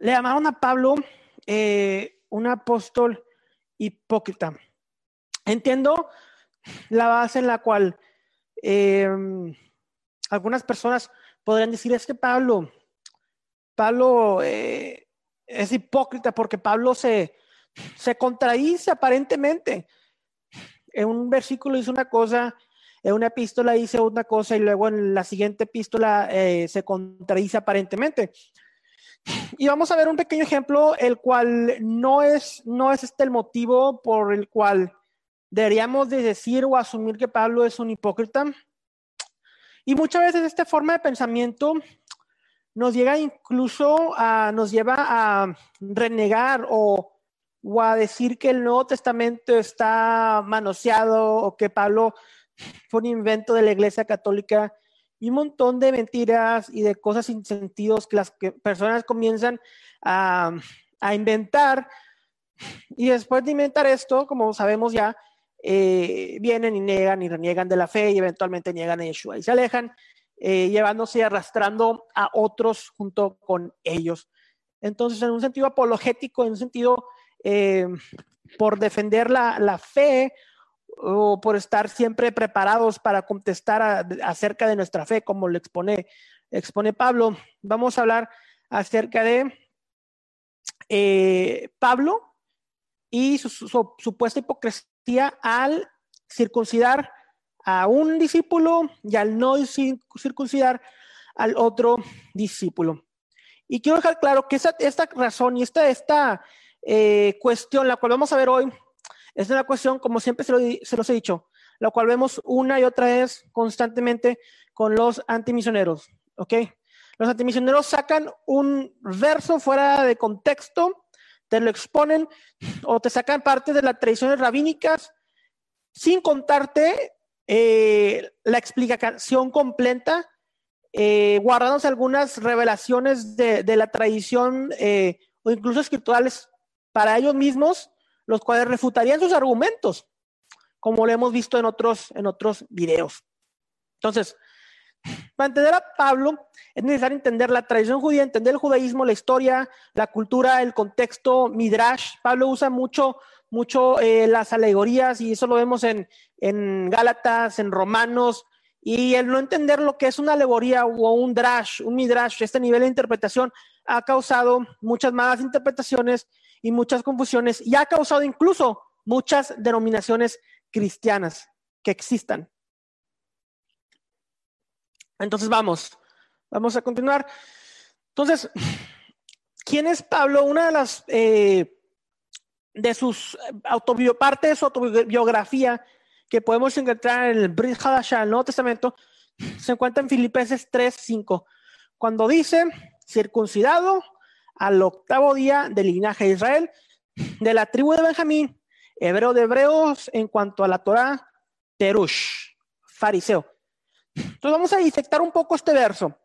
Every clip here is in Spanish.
Le llamaron a Pablo eh, un apóstol hipócrita. Entiendo la base en la cual eh, algunas personas podrían decir es que Pablo, Pablo eh, es hipócrita porque Pablo se, se contradice aparentemente. En un versículo dice una cosa, en una epístola dice una cosa y luego en la siguiente epístola se contradice aparentemente. Y vamos a ver un pequeño ejemplo, el cual no es, no es este el motivo por el cual deberíamos de decir o asumir que Pablo es un hipócrita. Y muchas veces esta forma de pensamiento nos llega incluso a, nos lleva a renegar o, o a decir que el Nuevo Testamento está manoseado o que Pablo fue un invento de la Iglesia Católica y un montón de mentiras y de cosas sin sentidos que las personas comienzan a, inventar. Y después de inventar esto, como sabemos ya, eh, vienen y niegan y reniegan de la fe y eventualmente niegan a Yeshua y se alejan, eh, llevándose y arrastrando a otros junto con ellos. Entonces, en un sentido apologético, en un sentido eh, por defender la, la fe o por estar siempre preparados para contestar acerca de nuestra fe, como lo expone, expone Pablo. Vamos a hablar acerca de eh, Pablo y su, supuesta hipocresía al circuncidar a un discípulo y al no circuncidar al otro discípulo. Y quiero dejar claro que esta razón y esta, esta eh, cuestión, la cual vamos a ver hoy, es una cuestión, como siempre se, los he dicho, la cual vemos una y otra vez constantemente con los antimisioneros, ¿ok? Los antimisioneros sacan un verso fuera de contexto, te lo exponen o te sacan parte de las tradiciones rabínicas sin contarte eh, la explicación completa, eh, guardándose algunas revelaciones de, la tradición eh, o incluso escriturales para ellos mismos los cuales refutarían sus argumentos, como lo hemos visto en otros, en otros videos. Entonces, para entender a Pablo es necesario entender la tradición judía, entender el judaísmo, la historia, la cultura, el contexto, Midrash. Pablo usa mucho, mucho eh, las alegorías y eso lo vemos en, en Gálatas, en Romanos. Y el no entender lo que es una alegoría o un drash, un midrash, este nivel de interpretación, ha causado muchas malas interpretaciones y muchas confusiones y ha causado incluso muchas denominaciones cristianas que existan. Entonces vamos, vamos a continuar. Entonces, ¿quién es Pablo? Una de las eh, de sus de su autobiografía que podemos encontrar en el Brit Hadashah, el Nuevo Testamento, se encuentra en Filipenses 3:5, cuando dice, circuncidado al octavo día del linaje de Israel, de la tribu de Benjamín, hebreo de hebreos en cuanto a la Torah, Terush, fariseo. Entonces vamos a disectar un poco este verso.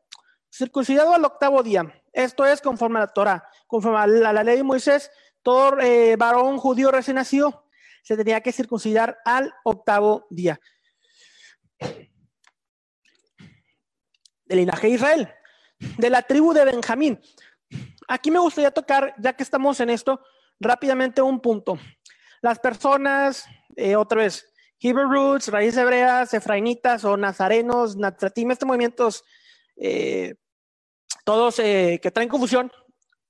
Circuncidado al octavo día. Esto es conforme a la Torah, conforme a la, ley de Moisés, todo eh, varón judío recién nacido se tenía que circuncidar al octavo día. Del linaje de Israel, de la tribu de Benjamín. Aquí me gustaría tocar, ya que estamos en esto, rápidamente un punto. Las personas, eh, otra vez, Hebrew roots, raíces hebreas, efrainitas o nazarenos, natratim, estos movimientos, eh, todos eh, que traen confusión,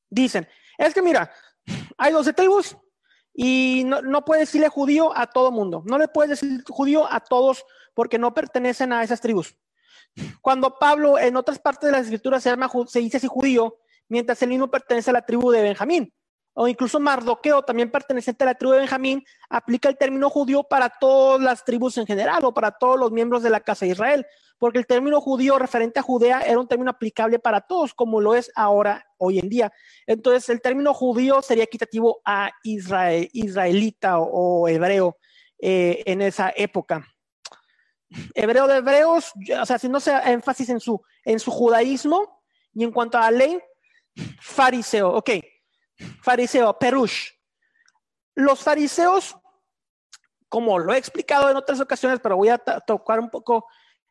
dicen, es que mira, hay 12 tribus y no, no puedes decirle judío a todo mundo, no le puedes decir judío a todos porque no pertenecen a esas tribus. Cuando Pablo en otras partes de las escrituras se, llama, se dice así judío, mientras el mismo pertenece a la tribu de Benjamín. O incluso Mardoqueo, también perteneciente a la tribu de Benjamín, aplica el término judío para todas las tribus en general o para todos los miembros de la casa de Israel, porque el término judío referente a Judea era un término aplicable para todos, como lo es ahora, hoy en día. Entonces, el término judío sería equitativo a Israel, israelita o, hebreo eh, en esa época. Hebreo de hebreos, o sea, haciéndose énfasis en su, en su judaísmo y en cuanto a la ley, Fariseo, ok. Fariseo, Perush. Los fariseos, como lo he explicado en otras ocasiones, pero voy a tocar un poco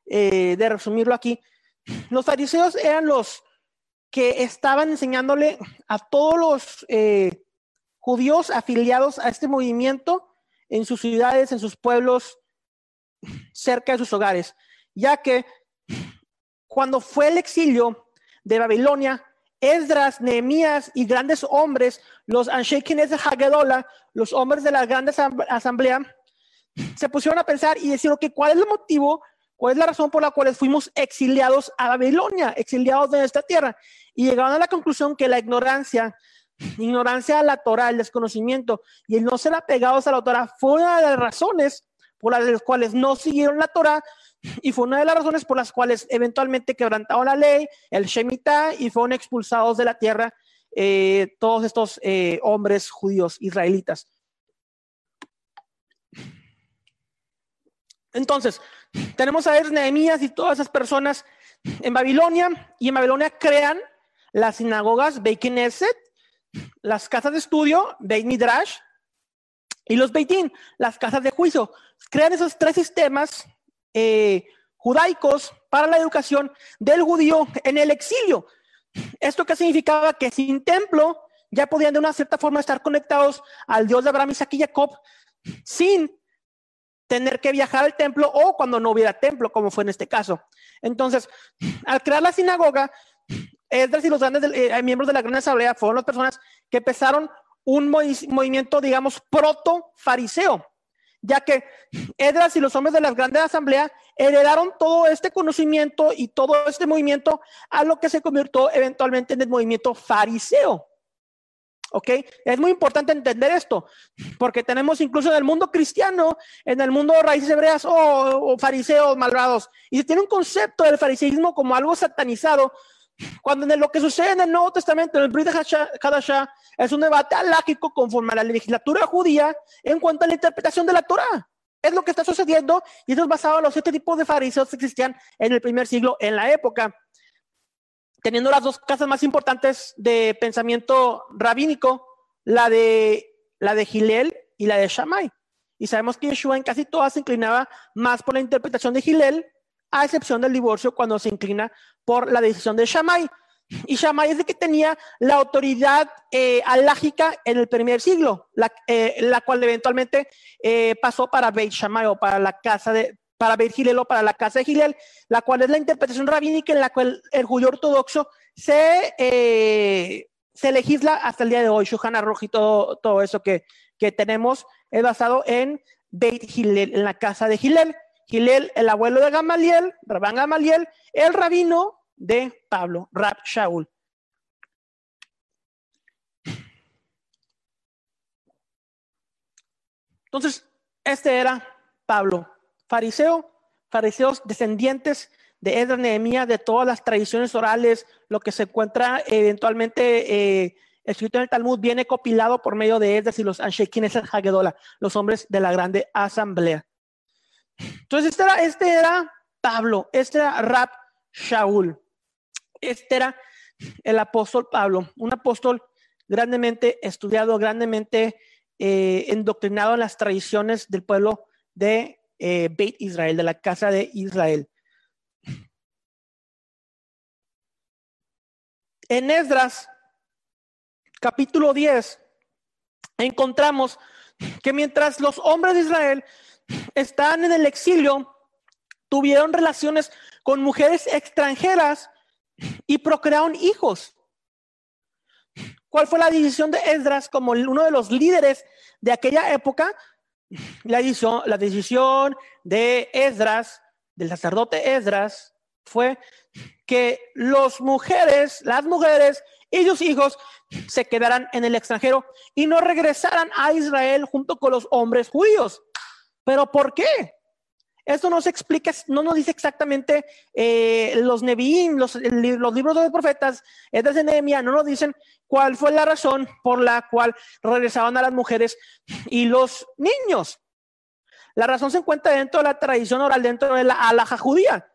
eh, de resumirlo aquí. Los fariseos eran los, que estaban enseñándole a todos los eh, judíos afiliados a este movimiento en sus ciudades, en sus pueblos, cerca de sus hogares, ya que cuando fue el exilio de Babilonia, Esdras, Nehemías y grandes hombres, los Anshekines de Hagedola, los hombres de la gran asamblea, se pusieron a pensar y decir, que ¿cuál es el motivo? ¿Cuál es la razón por la cual fuimos exiliados a Babilonia, exiliados de esta tierra? Y llegaron a la conclusión que la ignorancia, ignorancia a la Torah, el desconocimiento y el no ser apegados a la Torah fue una de las razones por las cuales no siguieron la Torah y fue una de las razones por las cuales eventualmente quebrantaron la ley, el Shemitah, y fueron expulsados de la tierra eh, todos estos eh, hombres judíos israelitas. Entonces, tenemos a Nehemías y todas esas personas en Babilonia, y en Babilonia crean las sinagogas Beit las casas de estudio Beit Midrash y los Beitín, las casas de juicio. Crean esos tres sistemas eh, judaicos para la educación del judío en el exilio. ¿Esto qué significaba? Que sin templo ya podían de una cierta forma estar conectados al Dios de Abraham, Isaac y Jacob sin tener que viajar al templo o cuando no hubiera templo, como fue en este caso. Entonces, al crear la sinagoga, Esdras y los grandes eh, miembros de la gran asamblea fueron las personas que empezaron un movimiento, digamos, proto-fariseo ya que Edras y los hombres de la grandes asamblea heredaron todo este conocimiento y todo este movimiento a lo que se convirtió eventualmente en el movimiento fariseo. ¿Ok? Es muy importante entender esto, porque tenemos incluso en el mundo cristiano, en el mundo de raíces hebreas, o, oh, fariseos malvados, y se tiene un concepto del fariseísmo como algo satanizado, cuando en lo que sucede en el Nuevo Testamento, en el Brit Hadashah, es un debate alágico conforme a la legislatura judía en cuanto a la interpretación de la Torah. Es lo que está sucediendo y eso es basado en los siete tipos de fariseos que existían en el primer siglo en la época. Teniendo las dos casas más importantes de pensamiento rabínico, la de, la de Gilel y la de Shammai. Y sabemos que Yeshua en casi todas se inclinaba más por la interpretación de Gilel a excepción del divorcio cuando se inclina por la decisión de Shammai. Y Shammai es de que tenía la autoridad eh, alágica en el primer siglo, la, eh, cual eventualmente eh, pasó para Beit Shammai o para la casa de, para Beit Gilel o para la casa de Gilel, la cual es la interpretación rabínica en la cual el judío ortodoxo se, se legisla hasta el día de hoy. Shuhan Aruch y todo, todo eso que, que tenemos es basado en Beit Gilel, en la casa de Gilel. Gilel, el abuelo de Gamaliel, Rabán Gamaliel, el rabino de Pablo, Rab Shaul. Entonces, este era Pablo, fariseo, fariseos descendientes de Edra Nehemías, de todas las tradiciones orales, lo que se encuentra eventualmente eh, escrito en el Talmud, viene copilado por medio de Esdras y los Anshekines el Hagedola, los hombres de la grande asamblea. Entonces, este era, este era Pablo, este era Rab Shaul, este era el apóstol Pablo, un apóstol grandemente estudiado, grandemente eh, endoctrinado en las tradiciones del pueblo de eh, Beit Israel, de la casa de Israel. En Esdras, capítulo 10, encontramos que mientras los hombres de Israel están en el exilio, tuvieron relaciones con mujeres extranjeras y procrearon hijos. ¿Cuál fue la decisión de Esdras como uno de los líderes de aquella época? La decisión, la decisión de Esdras, del sacerdote Esdras, fue que las mujeres, las mujeres y sus hijos se quedaran en el extranjero y no regresaran a Israel junto con los hombres judíos. ¿Pero por qué? Esto no se explica, no nos dice exactamente eh, los Nevi'im, los, los, libros de los profetas, es de Nehemia, no nos dicen cuál fue la razón por la cual regresaban a las mujeres y los niños. La razón se encuentra dentro de la tradición oral, dentro de la alhaja judía.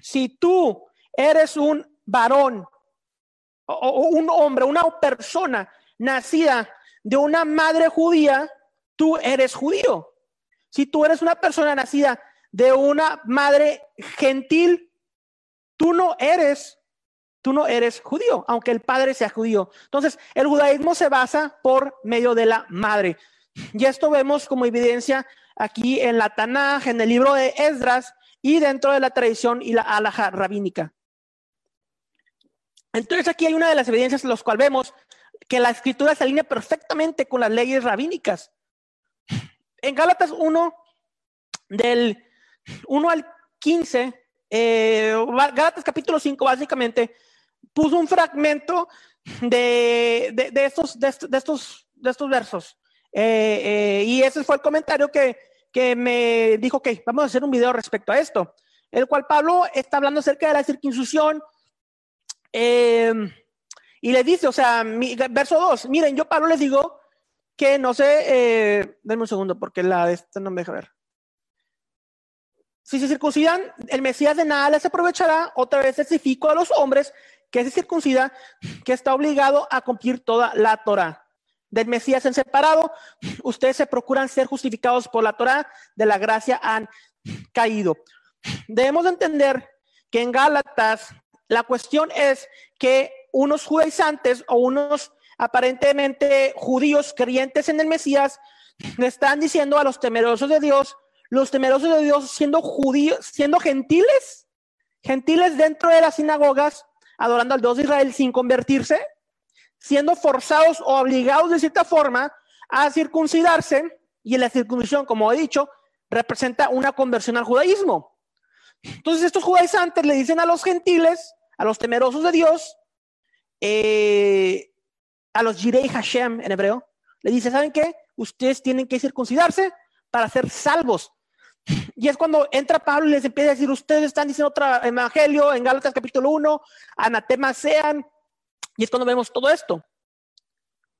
Si tú eres un varón o un hombre, una persona nacida de una madre judía, tú eres judío. Si tú eres una persona nacida de una madre gentil, tú no eres tú no eres judío, aunque el padre sea judío. Entonces, el judaísmo se basa por medio de la madre. Y esto vemos como evidencia aquí en la Tanaj, en el libro de Esdras y dentro de la tradición y la alhaja rabínica. Entonces aquí hay una de las evidencias en las cuales vemos que la escritura se alinea perfectamente con las leyes rabínicas. En Gálatas 1, del 1 al 15, eh, Gálatas capítulo 5 básicamente, puso un fragmento de, de, estos, de, estos, de estos versos. Eh, eh, y ese fue el comentario que, que me dijo, ok, vamos a hacer un video respecto a esto, el cual Pablo está hablando acerca de la circuncisión. Em, y le dice, o sea, verso 2, miren, yo Pablo les digo que no sé, eh, denme un segundo porque la de esta no me deja ver. Si se circuncidan, el Mesías de nada les aprovechará. Otra vez testifico a los hombres que se circuncida, que está obligado a cumplir toda la Torah. Del Mesías en separado, ustedes se procuran ser justificados por la Torah, de la gracia han caído. Debemos entender que en Gálatas la cuestión es que unos judaizantes o unos aparentemente judíos creyentes en el Mesías le están diciendo a los temerosos de Dios, los temerosos de Dios siendo judíos, siendo gentiles, gentiles dentro de las sinagogas, adorando al Dios de Israel sin convertirse, siendo forzados o obligados de cierta forma a circuncidarse, y la circuncisión, como he dicho, representa una conversión al judaísmo. Entonces estos judaizantes le dicen a los gentiles, a los temerosos de Dios, eh, a los Jirei Hashem en hebreo, le dice, ¿saben qué? Ustedes tienen que circuncidarse para ser salvos. Y es cuando entra Pablo y les empieza a decir, ustedes están diciendo otro evangelio en Gálatas capítulo 1, anatemas sean. Y es cuando vemos todo esto.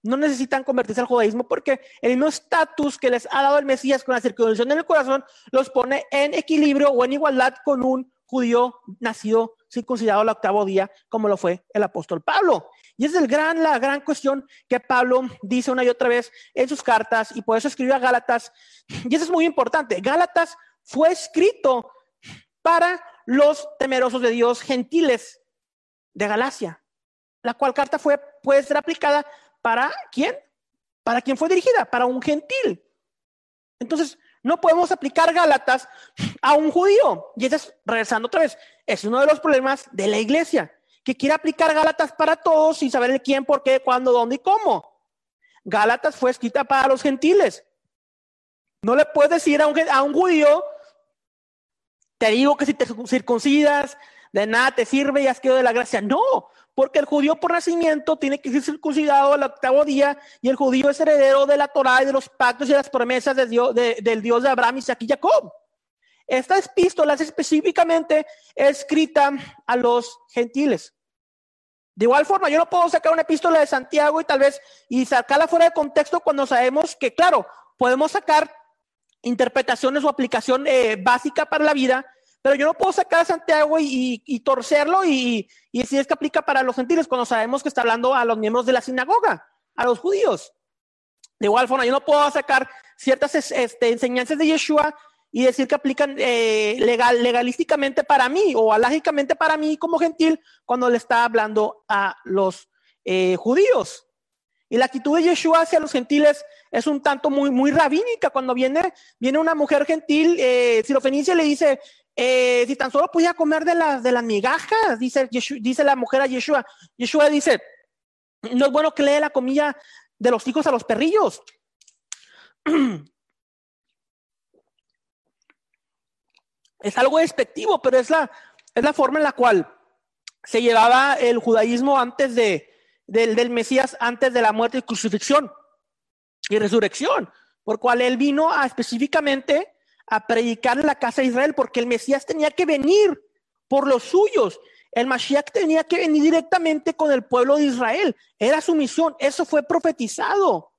No necesitan convertirse al judaísmo porque el mismo estatus que les ha dado el Mesías con la circuncisión en el corazón los pone en equilibrio o en igualdad con un judío nacido circuncidado al octavo día, como lo fue el apóstol Pablo. Y es el gran, la gran cuestión que Pablo dice una y otra vez en sus cartas, y por eso escribió a Gálatas. Y eso es muy importante. Gálatas fue escrito para los temerosos de Dios gentiles de Galacia, la cual carta fue, puede ser aplicada para quién? Para quién fue dirigida, para un gentil. Entonces, no podemos aplicar Gálatas a un judío. Y eso es, regresando otra vez, es uno de los problemas de la iglesia, que quiere aplicar Gálatas para todos sin saber el quién, por qué, cuándo, dónde y cómo. Gálatas fue escrita para los gentiles. No le puedes decir a un, a un judío, te digo que si te circuncidas, de nada te sirve y has quedado de la gracia. No, porque el judío por nacimiento tiene que ser circuncidado al octavo día y el judío es heredero de la Torah y de los pactos y las promesas de Dios, del Dios de Abraham, Isaac y Jacob. Esta epístola es específicamente escrita a los gentiles. De igual forma, yo no puedo sacar una epístola de Santiago y tal vez y sacarla fuera de contexto cuando sabemos que, claro, podemos sacar interpretaciones o aplicación eh, básica para la vida, pero yo no puedo sacar a Santiago y, torcerlo y, y, decir es que aplica para los gentiles cuando sabemos que está hablando a los miembros de la sinagoga, a los judíos. De igual forma, yo no puedo sacar ciertas este, enseñanzas de Yeshua y decir que aplican eh, legal, legalísticamente para mí o alágicamente para mí como gentil cuando le está hablando a los eh, judíos. Y la actitud de Yeshua hacia los gentiles es un tanto muy, muy rabínica. Cuando viene, viene una mujer gentil, eh, Sirofenicia le dice, eh, si tan solo podía comer de las, de las migajas, dice, dice la mujer a Yeshua. Yeshua dice, no es bueno que le dé la comida de los hijos a los perrillos. Es algo despectivo, pero es la, es la forma en la cual se llevaba el judaísmo antes de, del, del Mesías, antes de la muerte y crucifixión y resurrección, por cual él vino a específicamente a predicar en la casa de Israel, porque el Mesías tenía que venir por los suyos. El Mashiach tenía que venir directamente con el pueblo de Israel. Era su misión. Eso fue profetizado.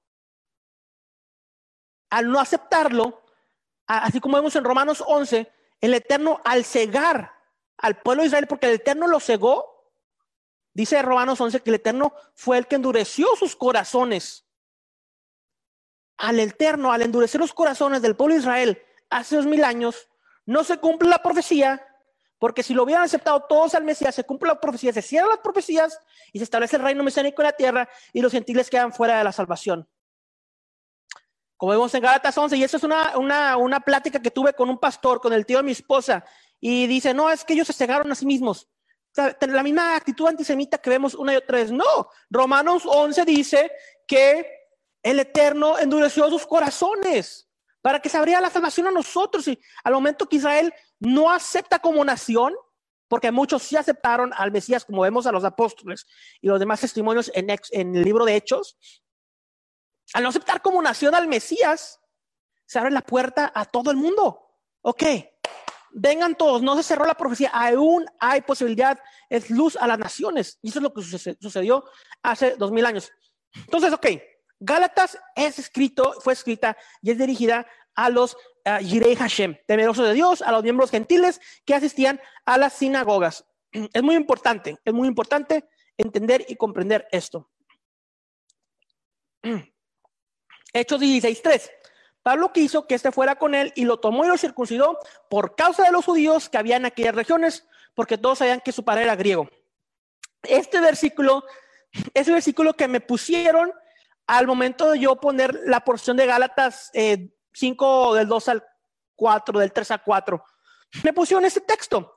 Al no aceptarlo, así como vemos en Romanos 11, el Eterno al cegar al pueblo de Israel, porque el Eterno lo cegó, dice Romanos 11 que el Eterno fue el que endureció sus corazones. Al Eterno, al endurecer los corazones del pueblo de Israel, hace dos mil años, no se cumple la profecía, Porque si lo hubieran aceptado todos al Mesías, se cumple la profecía, se cierran las profecías y se establece el reino mesiánico en la tierra y los gentiles quedan fuera de la salvación. Como vemos en Gálatas 11, y eso es una, una, una plática que tuve con un pastor, con el tío de mi esposa, y dice, no, es que ellos se cegaron a sí mismos. La misma actitud antisemita que vemos una y otra vez. No, Romanos 11 dice que el Eterno endureció sus corazones para que se abriera la salvación a nosotros. Y al momento que Israel no acepta como nación, porque muchos sí aceptaron al Mesías, como vemos a los apóstoles y los demás testimonios en, en el libro de Hechos, al no aceptar como nación al Mesías, se abre la puerta a todo el mundo. Ok, vengan todos, no se cerró la profecía, aún hay posibilidad, es luz a las naciones. Y eso es lo que sucedió hace dos mil años. Entonces, ok, Gálatas es escrito, fue escrita y es dirigida a los uh, Yirei Hashem, temerosos de Dios, a los miembros gentiles que asistían a las sinagogas. Es muy importante, es muy importante entender y comprender esto. Hechos 16.3. Pablo quiso que éste fuera con él y lo tomó y lo circuncidó por causa de los judíos que había en aquellas regiones, porque todos sabían que su padre era griego. Este versículo es el versículo que me pusieron al momento de yo poner la porción de Gálatas 5 eh, del 2 al 4, del 3 al 4. Me pusieron este texto.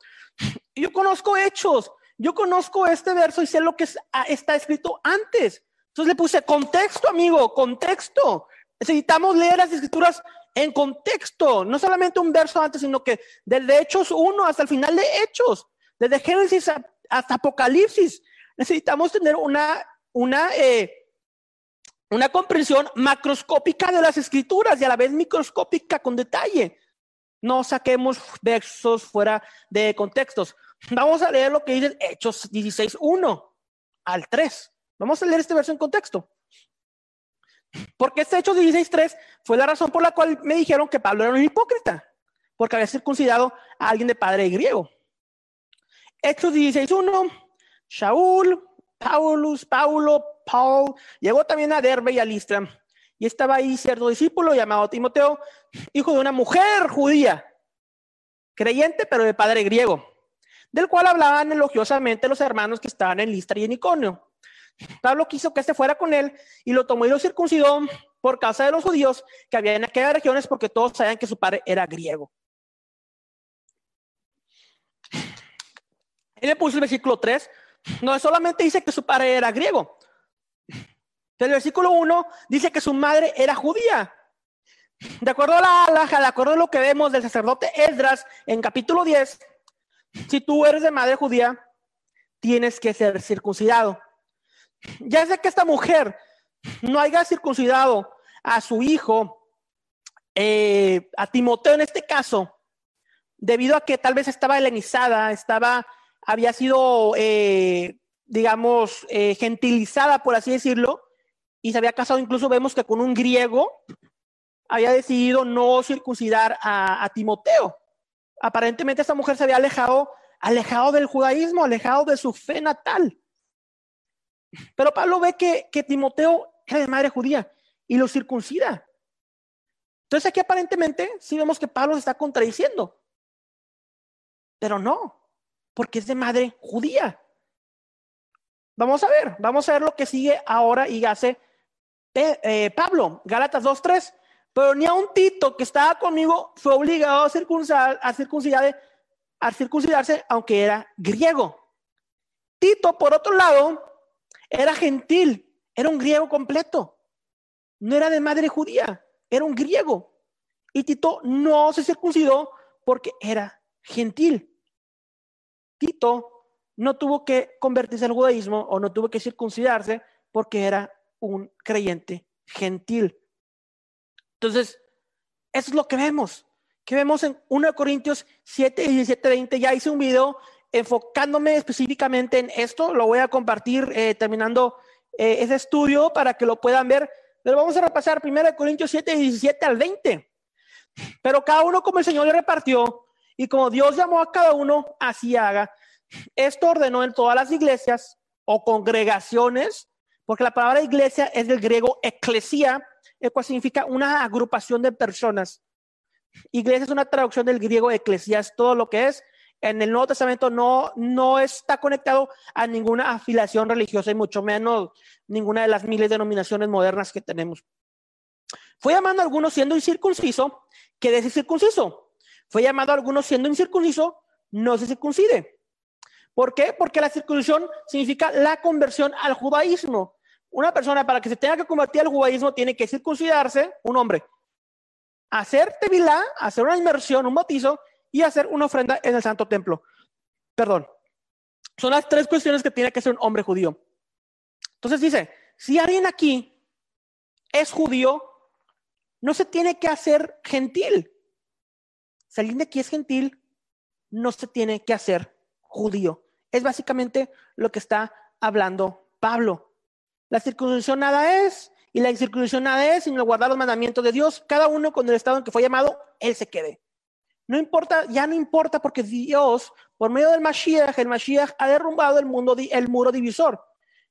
Yo conozco hechos, yo conozco este verso y sé lo que ah, está escrito antes. Entonces le puse contexto, amigo, contexto. Necesitamos leer las escrituras en contexto, no solamente un verso antes, sino que desde Hechos 1 hasta el final de Hechos, desde Génesis hasta Apocalipsis, necesitamos tener una, una, eh, una comprensión macroscópica de las escrituras y a la vez microscópica con detalle. No saquemos versos fuera de contextos. Vamos a leer lo que dice Hechos 16, 1 al 3. Vamos a leer este verso en contexto. Porque este Hechos 16.3 fue la razón por la cual me dijeron que Pablo era un hipócrita, porque había circuncidado a alguien de padre griego. Hechos 16.1, Shaul, Paulus, Paulo, Paul, llegó también a Derbe y a Listra, y estaba ahí cierto discípulo llamado Timoteo, hijo de una mujer judía, creyente pero de padre griego, del cual hablaban elogiosamente los hermanos que estaban en Listra y en Iconio. Pablo quiso que este fuera con él y lo tomó y lo circuncidó por causa de los judíos que había en aquellas regiones porque todos sabían que su padre era griego. Él le puso el versículo 3, no solamente dice que su padre era griego. El versículo 1 dice que su madre era judía. De acuerdo a la alhaja, de acuerdo a lo que vemos del sacerdote Esdras en capítulo 10, si tú eres de madre judía, tienes que ser circuncidado. Ya sé que esta mujer no haya circuncidado a su hijo, eh, a Timoteo en este caso, debido a que tal vez estaba helenizada, estaba, había sido, eh, digamos, eh, gentilizada, por así decirlo, y se había casado, incluso vemos que con un griego, había decidido no circuncidar a, a Timoteo. Aparentemente esta mujer se había alejado, alejado del judaísmo, alejado de su fe natal. Pero Pablo ve que, que Timoteo era de madre judía y lo circuncida. Entonces aquí aparentemente sí vemos que Pablo se está contradiciendo. Pero no, porque es de madre judía. Vamos a ver, vamos a ver lo que sigue ahora y hace eh, Pablo, Gálatas 2.3. Pero ni a un Tito que estaba conmigo fue obligado a, a, circuncidar, a circuncidarse, aunque era griego. Tito, por otro lado, era gentil, era un griego completo. No era de madre judía, era un griego. Y Tito no se circuncidó porque era gentil. Tito no tuvo que convertirse al judaísmo o no tuvo que circuncidarse porque era un creyente gentil. Entonces, eso es lo que vemos. Que vemos en 1 Corintios 7 y 17, 20. Ya hice un video enfocándome específicamente en esto, lo voy a compartir eh, terminando eh, ese estudio para que lo puedan ver. Pero vamos a repasar 1 Corintios 7, 17 al 20. Pero cada uno como el Señor le repartió y como Dios llamó a cada uno, así haga. Esto ordenó en todas las iglesias o congregaciones, porque la palabra iglesia es del griego eclesia, el cual significa una agrupación de personas. Iglesia es una traducción del griego eclesia, es todo lo que es en el Nuevo Testamento no, no está conectado a ninguna afiliación religiosa y mucho menos ninguna de las miles de denominaciones modernas que tenemos. Fue llamado a algunos siendo incircunciso, que es circunciso. Fue llamado a algunos siendo incircunciso, no se circuncide. ¿Por qué? Porque la circuncisión significa la conversión al judaísmo. Una persona para que se tenga que convertir al judaísmo tiene que circuncidarse, un hombre, hacer tevilá, hacer una inmersión, un bautizo y hacer una ofrenda en el santo templo. Perdón. Son las tres cuestiones que tiene que ser un hombre judío. Entonces dice, si alguien aquí es judío, no se tiene que hacer gentil. Si alguien de aquí es gentil, no se tiene que hacer judío. Es básicamente lo que está hablando Pablo. La circuncisión nada es, y la incircuncisión nada es, sino guardar los mandamientos de Dios, cada uno con el estado en que fue llamado, él se quede. No importa, ya no importa porque Dios, por medio del Mashiach, el Mashiach ha derrumbado el, mundo, el muro divisor.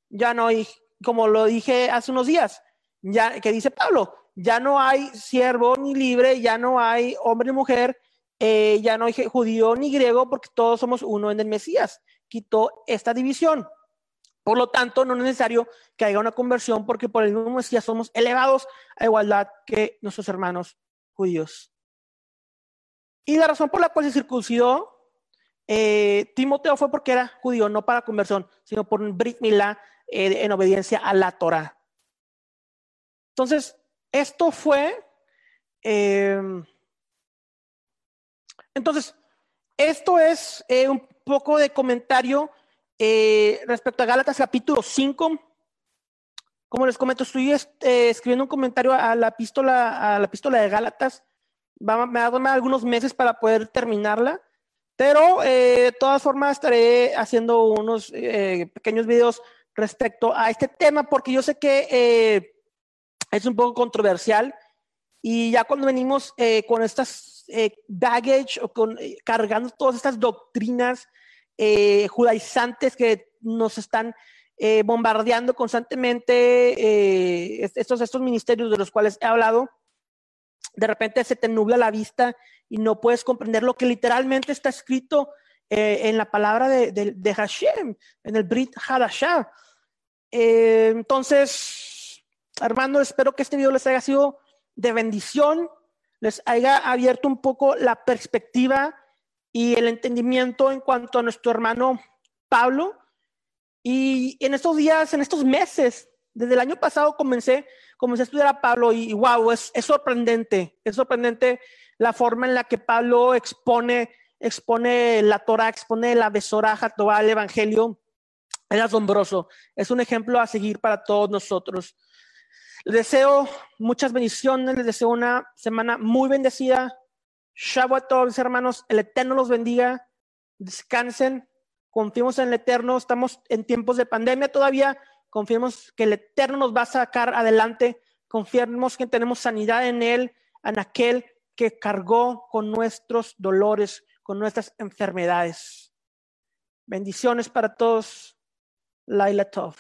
Ya no hay, como lo dije hace unos días, ya que dice Pablo, ya no hay siervo ni libre, ya no hay hombre ni mujer, eh, ya no hay judío ni griego, porque todos somos uno en el Mesías. Quitó esta división. Por lo tanto, no es necesario que haya una conversión, porque por el mismo Mesías somos elevados a igualdad que nuestros hermanos judíos. Y la razón por la cual se circuncidó eh, Timoteo fue porque era judío, no para conversión, sino por un Brit eh, en obediencia a la Torah. Entonces, esto fue. Em, entonces, esto es eh, un poco de comentario respecto a Gálatas capítulo 5. Como les comento, estoy escribiendo un comentario a la epístola, a la epístola de Gálatas va, me va a tomar algunos meses para poder terminarla, pero eh, de todas formas estaré haciendo unos eh, pequeños videos respecto a este tema porque yo sé que eh, es un poco controversial y ya cuando venimos con estas baggage o con, cargando todas estas doctrinas judaizantes que nos están bombardeando constantemente estos, estos ministerios de los cuales he hablado, de repente se te nubla la vista y no puedes comprender lo que literalmente está escrito eh, en la palabra de, Hashem, en el Brit Hadashah. Eh, entonces, Armando, espero que este video les haya sido de bendición, les haya abierto un poco la perspectiva y el entendimiento en cuanto a nuestro hermano Pablo. Y en estos días, en estos meses, desde el año pasado comencé comencé a estudiar a Pablo y, wow, es, sorprendente, es sorprendente la forma en la que Pablo expone, expone la Torah, expone la Besoraja, todo el Evangelio. Es asombroso, es un ejemplo a seguir para todos nosotros. Les deseo muchas bendiciones, les deseo una semana muy bendecida. Shabbat a todos, hermanos, el Eterno los bendiga, descansen, confiemos en el Eterno, estamos en tiempos de pandemia todavía, confiemos que el Eterno nos va a sacar adelante, confiemos que tenemos sanidad en Él, en aquel que cargó con nuestros dolores, con nuestras enfermedades. Bendiciones para todos. Laila Tov.